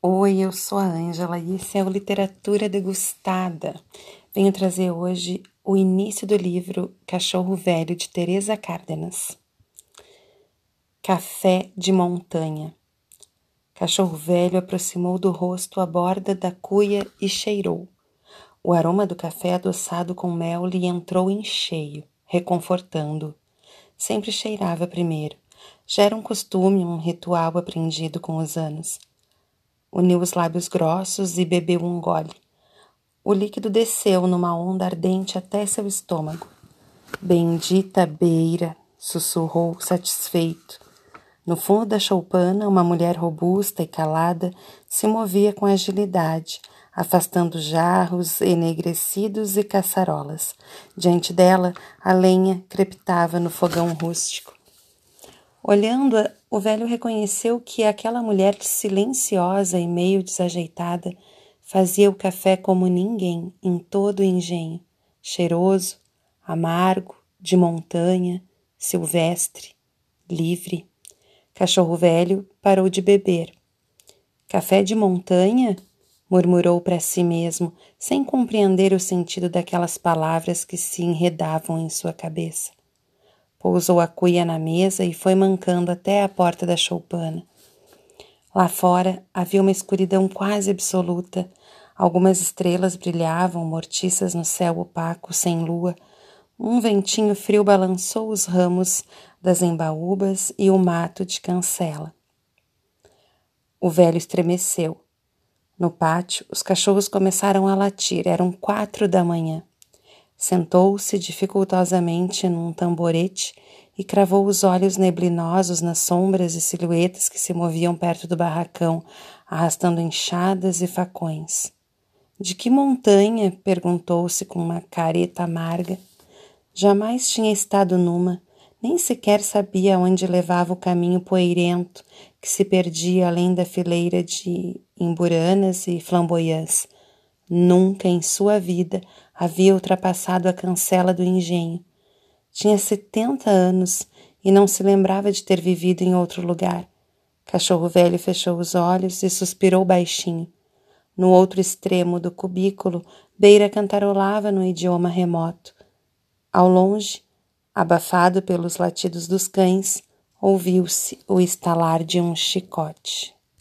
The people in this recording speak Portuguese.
Oi, eu sou a Ângela e esse é o Literatura Degustada. Venho trazer hoje o início do livro Cachorro Velho de Teresa Cárdenas. Café de montanha. Cachorro velho aproximou do rosto a borda da cuia e cheirou. O aroma do café adoçado com mel lhe entrou em cheio, reconfortando. Sempre cheirava primeiro. Já era um costume, um ritual aprendido com os anos uniu os lábios grossos e bebeu um gole. O líquido desceu numa onda ardente até seu estômago. Bendita beira, sussurrou satisfeito. No fundo da choupana, uma mulher robusta e calada se movia com agilidade, afastando jarros enegrecidos e caçarolas. Diante dela, a lenha crepitava no fogão rústico. Olhando-a, o velho reconheceu que aquela mulher silenciosa e meio desajeitada fazia o café como ninguém em todo o engenho, cheiroso, amargo, de montanha, silvestre, livre. Cachorro velho parou de beber. Café de montanha? murmurou para si mesmo, sem compreender o sentido daquelas palavras que se enredavam em sua cabeça. Pousou a cuia na mesa e foi mancando até a porta da choupana. Lá fora havia uma escuridão quase absoluta. Algumas estrelas brilhavam mortiças no céu opaco, sem lua. Um ventinho frio balançou os ramos das embaúbas e o mato de cancela. O velho estremeceu. No pátio, os cachorros começaram a latir. Eram quatro da manhã. Sentou-se dificultosamente num tamborete e cravou os olhos neblinosos nas sombras e silhuetas que se moviam perto do barracão, arrastando enxadas e facões. De que montanha? perguntou-se com uma careta amarga. Jamais tinha estado numa, nem sequer sabia onde levava o caminho poeirento que se perdia além da fileira de imburanas e flamboyãs. Nunca em sua vida havia ultrapassado a cancela do engenho. Tinha setenta anos e não se lembrava de ter vivido em outro lugar. Cachorro velho fechou os olhos e suspirou baixinho. No outro extremo do cubículo, Beira cantarolava no idioma remoto. Ao longe, abafado pelos latidos dos cães, ouviu-se o estalar de um chicote.